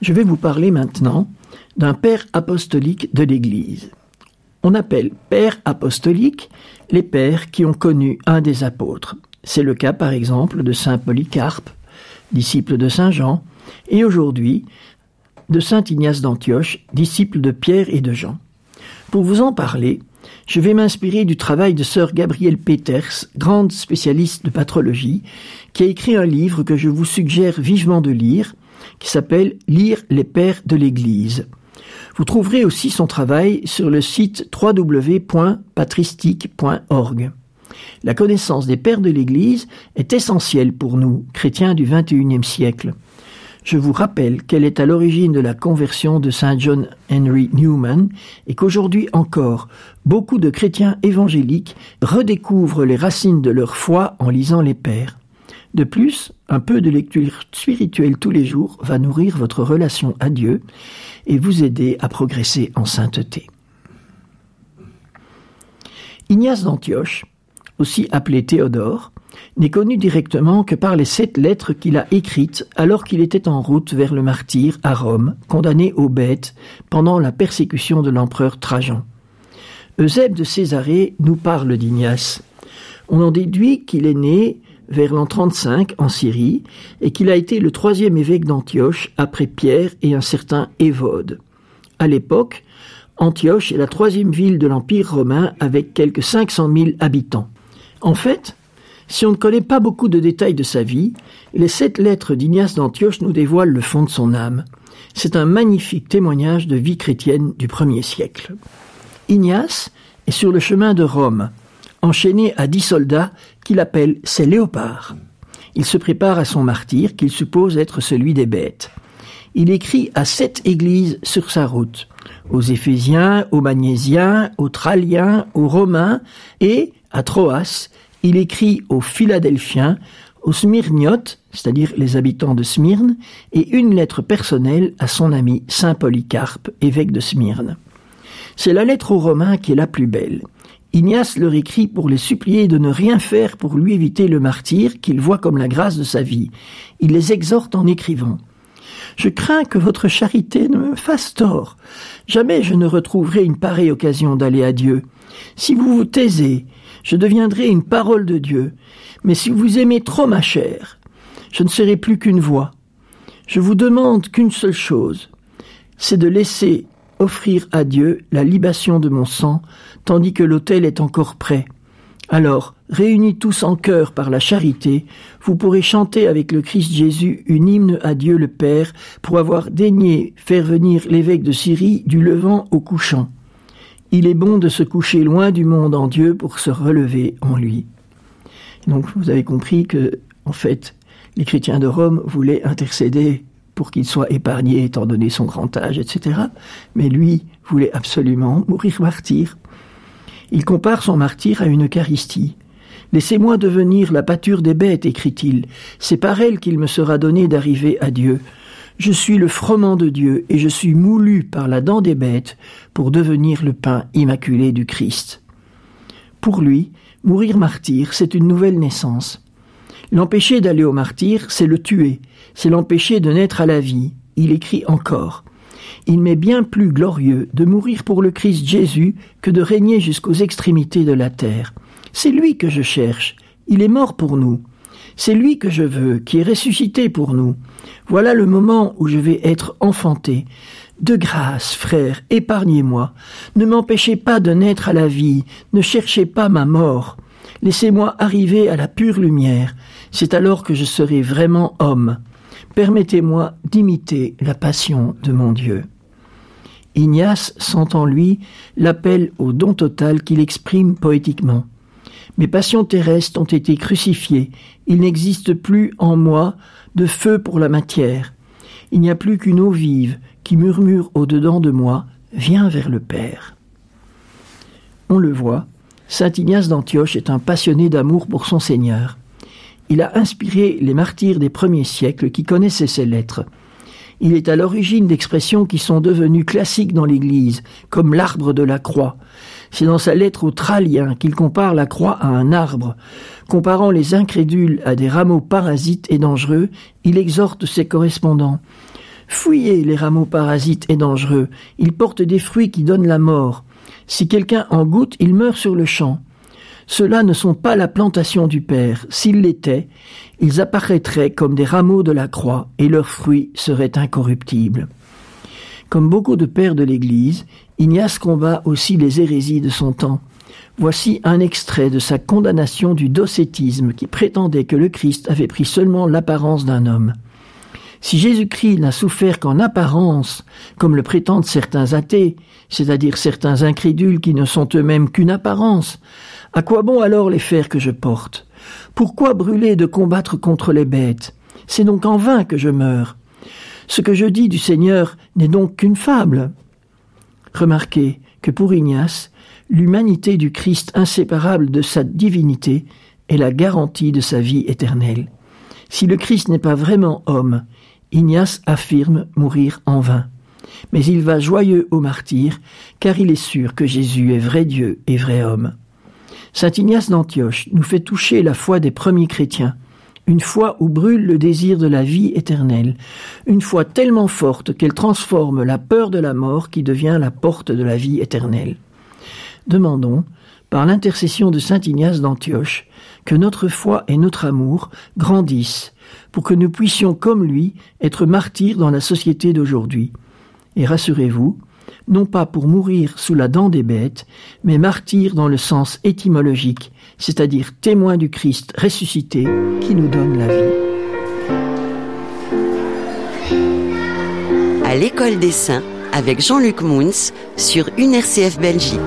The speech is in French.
Je vais vous parler maintenant d'un père apostolique de l'Église. On appelle père apostolique les pères qui ont connu un des apôtres. C'est le cas par exemple de saint Polycarpe, disciple de saint Jean, et aujourd'hui de saint Ignace d'Antioche, disciple de Pierre et de Jean. Pour vous en parler, je vais m'inspirer du travail de sœur Gabrielle Peters, grande spécialiste de patrologie, qui a écrit un livre que je vous suggère vivement de lire, qui s'appelle Lire les pères de l'Église. Vous trouverez aussi son travail sur le site www.patristique.org. La connaissance des pères de l'Église est essentielle pour nous, chrétiens du XXIe siècle. Je vous rappelle qu'elle est à l'origine de la conversion de Saint John Henry Newman et qu'aujourd'hui encore, beaucoup de chrétiens évangéliques redécouvrent les racines de leur foi en lisant les pères. De plus, un peu de lecture spirituelle tous les jours va nourrir votre relation à Dieu et vous aider à progresser en sainteté. Ignace d'Antioche, aussi appelé Théodore, n'est connu directement que par les sept lettres qu'il a écrites alors qu'il était en route vers le martyr à Rome, condamné aux bêtes pendant la persécution de l'empereur Trajan. Eusèbe de Césarée nous parle d'Ignace. On en déduit qu'il est né vers l'an 35 en Syrie et qu'il a été le troisième évêque d'Antioche après Pierre et un certain Évode. À l'époque, Antioche est la troisième ville de l'Empire romain avec quelques 500 000 habitants. En fait, si on ne connaît pas beaucoup de détails de sa vie, les sept lettres d'Ignace d'Antioche nous dévoilent le fond de son âme. C'est un magnifique témoignage de vie chrétienne du premier siècle. Ignace est sur le chemin de Rome, enchaîné à dix soldats qu'il appelle ses léopards. Il se prépare à son martyr qu'il suppose être celui des bêtes. Il écrit à sept églises sur sa route, aux Éphésiens, aux Magnésiens, aux Tralliens, aux Romains et, à Troas, il écrit aux Philadelphiens, aux Smyrniotes, c'est-à-dire les habitants de Smyrne, et une lettre personnelle à son ami Saint Polycarpe, évêque de Smyrne. C'est la lettre aux Romains qui est la plus belle. Ignace leur écrit pour les supplier de ne rien faire pour lui éviter le martyr qu'il voit comme la grâce de sa vie. Il les exhorte en écrivant Je crains que votre charité ne me fasse tort. Jamais je ne retrouverai une pareille occasion d'aller à Dieu. Si vous vous taisez, je deviendrai une parole de Dieu. Mais si vous aimez trop ma chair, je ne serai plus qu'une voix. Je vous demande qu'une seule chose, c'est de laisser offrir à Dieu la libation de mon sang, tandis que l'autel est encore prêt. Alors, réunis tous en cœur par la charité, vous pourrez chanter avec le Christ Jésus une hymne à Dieu le Père pour avoir daigné faire venir l'évêque de Syrie du levant au couchant. Il est bon de se coucher loin du monde en Dieu pour se relever en lui. Donc vous avez compris que, en fait, les chrétiens de Rome voulaient intercéder pour qu'il soit épargné étant donné son grand âge, etc. Mais lui voulait absolument mourir martyr. Il compare son martyr à une Eucharistie. Laissez-moi devenir la pâture des bêtes, écrit-il. C'est par elle qu'il me sera donné d'arriver à Dieu. Je suis le froment de Dieu et je suis moulu par la dent des bêtes pour devenir le pain immaculé du Christ. Pour lui, mourir martyr, c'est une nouvelle naissance. L'empêcher d'aller au martyr, c'est le tuer, c'est l'empêcher de naître à la vie. Il écrit encore. Il m'est bien plus glorieux de mourir pour le Christ Jésus que de régner jusqu'aux extrémités de la terre. C'est lui que je cherche. Il est mort pour nous. C'est lui que je veux, qui est ressuscité pour nous. Voilà le moment où je vais être enfanté. De grâce, frère, épargnez-moi. Ne m'empêchez pas de naître à la vie. Ne cherchez pas ma mort. Laissez-moi arriver à la pure lumière. C'est alors que je serai vraiment homme. Permettez-moi d'imiter la passion de mon Dieu. Ignace sent en lui l'appel au don total qu'il exprime poétiquement. Mes passions terrestres ont été crucifiées. Il n'existe plus en moi de feu pour la matière. Il n'y a plus qu'une eau vive qui murmure au-dedans de moi Viens vers le Père. On le voit, saint Ignace d'Antioche est un passionné d'amour pour son Seigneur. Il a inspiré les martyrs des premiers siècles qui connaissaient ses lettres. Il est à l'origine d'expressions qui sont devenues classiques dans l'Église, comme l'arbre de la croix. C'est dans sa lettre aux Traliens qu'il compare la croix à un arbre. Comparant les incrédules à des rameaux parasites et dangereux, il exhorte ses correspondants. Fouillez les rameaux parasites et dangereux, ils portent des fruits qui donnent la mort. Si quelqu'un en goûte, il meurt sur le champ. Ceux-là ne sont pas la plantation du Père. S'ils l'étaient, ils apparaîtraient comme des rameaux de la croix et leurs fruits seraient incorruptibles. Comme beaucoup de pères de l'Église, Ignace combat aussi les hérésies de son temps. Voici un extrait de sa condamnation du docétisme qui prétendait que le Christ avait pris seulement l'apparence d'un homme. Si Jésus-Christ n'a souffert qu'en apparence, comme le prétendent certains athées, c'est-à-dire certains incrédules qui ne sont eux-mêmes qu'une apparence, à quoi bon alors les fers que je porte? Pourquoi brûler de combattre contre les bêtes? C'est donc en vain que je meurs. Ce que je dis du Seigneur n'est donc qu'une fable. Remarquez que pour Ignace, l'humanité du Christ inséparable de sa divinité est la garantie de sa vie éternelle. Si le Christ n'est pas vraiment homme, Ignace affirme mourir en vain. Mais il va joyeux au martyr, car il est sûr que Jésus est vrai Dieu et vrai homme. Saint Ignace d'Antioche nous fait toucher la foi des premiers chrétiens, une foi où brûle le désir de la vie éternelle, une foi tellement forte qu'elle transforme la peur de la mort qui devient la porte de la vie éternelle. Demandons, par l'intercession de Saint Ignace d'Antioche, que notre foi et notre amour grandissent pour que nous puissions, comme lui, être martyrs dans la société d'aujourd'hui. Et rassurez-vous, non pas pour mourir sous la dent des bêtes, mais martyrs dans le sens étymologique, c'est-à-dire témoins du Christ ressuscité qui nous donne la vie. À l'école des saints avec Jean-Luc Mouns sur UNRCF Belgique.